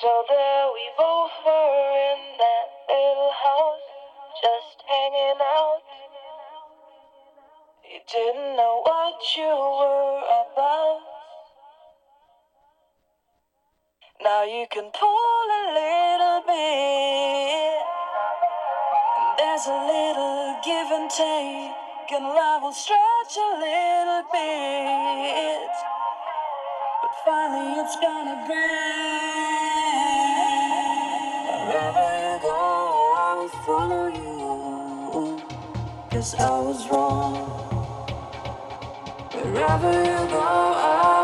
So there we both were in that little house, just hanging out. You didn't know what you were about. Now you can pull a little bit. And there's a little give and take, and love will stretch a little bit. But finally it's gonna break. I was wrong. Wherever you go, I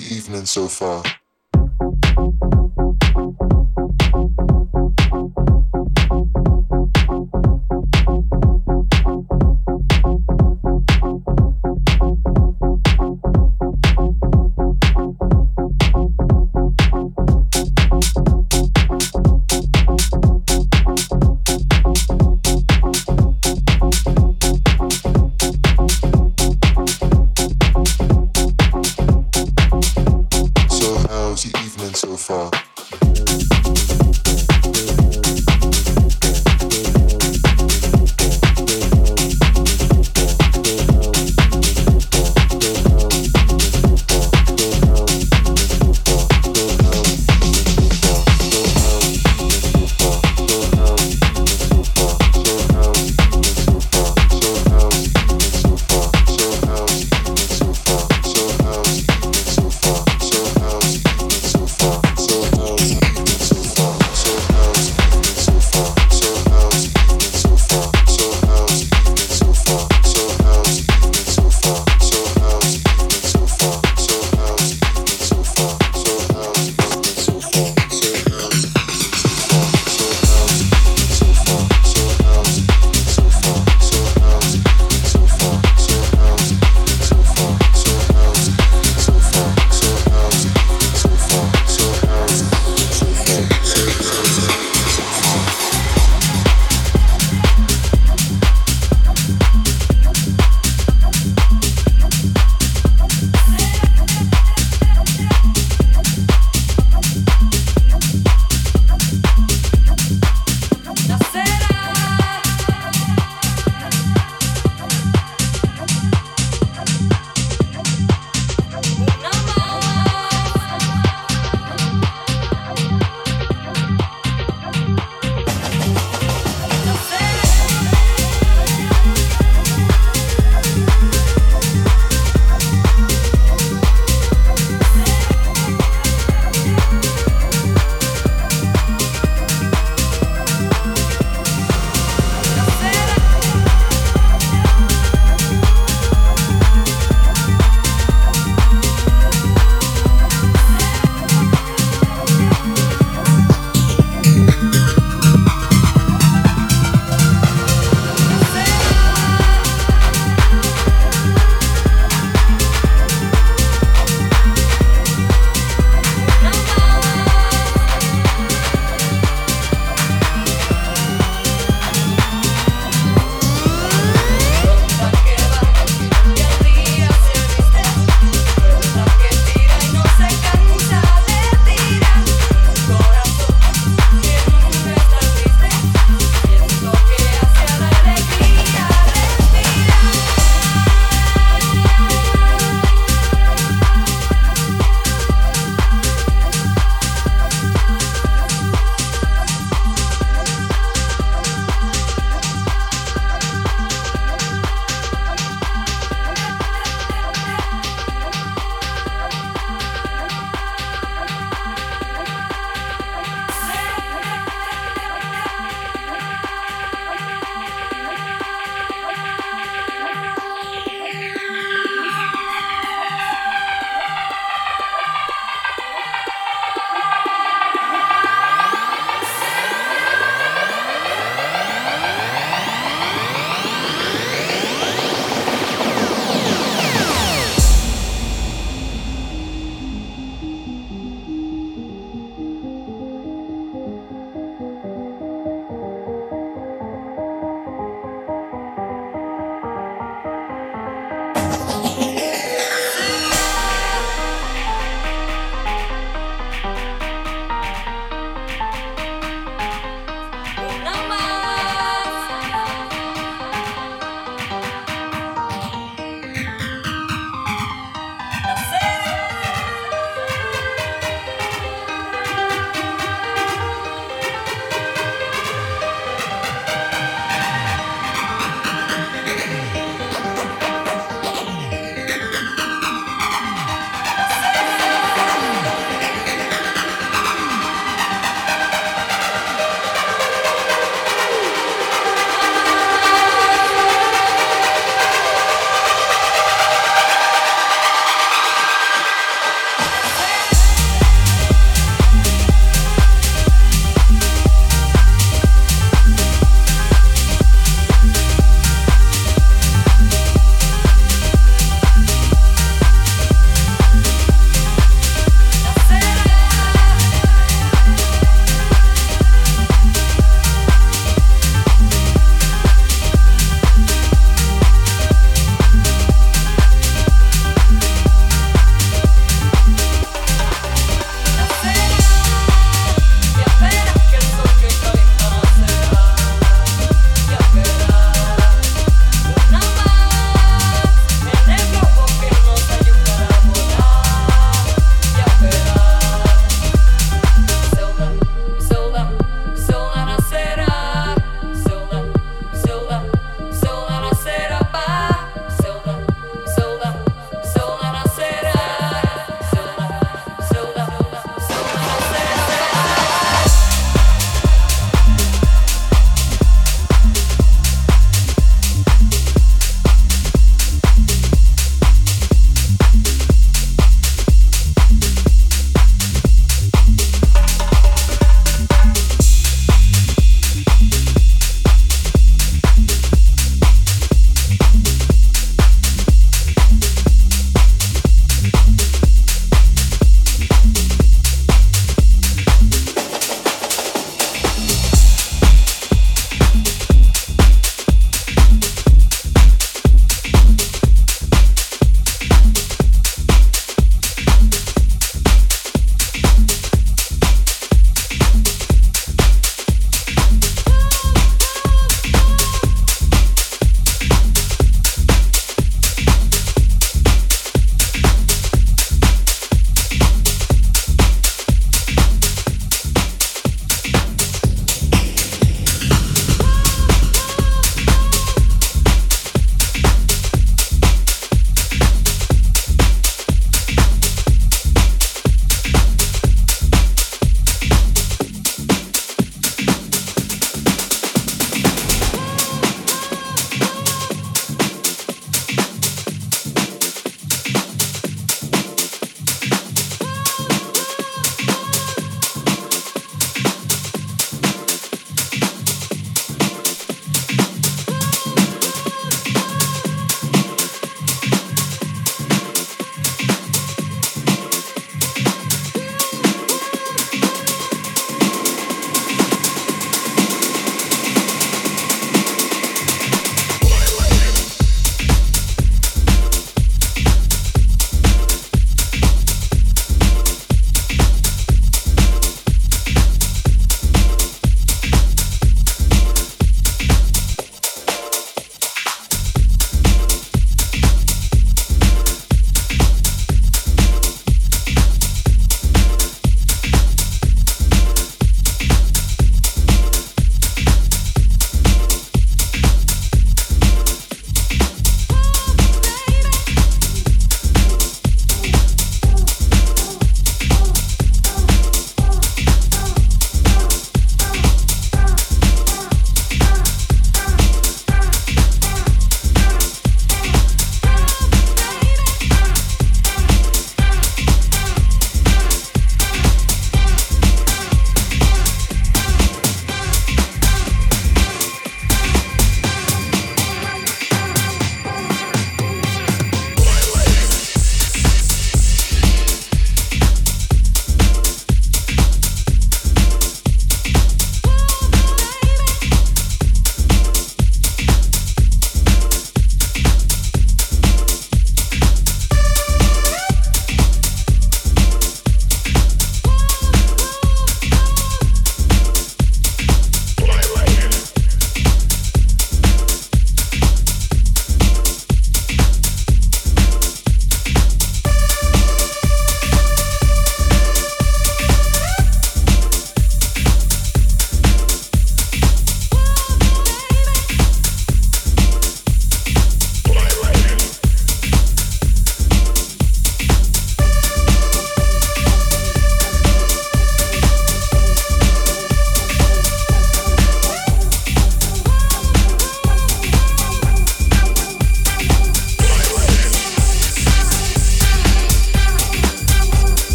evening so far?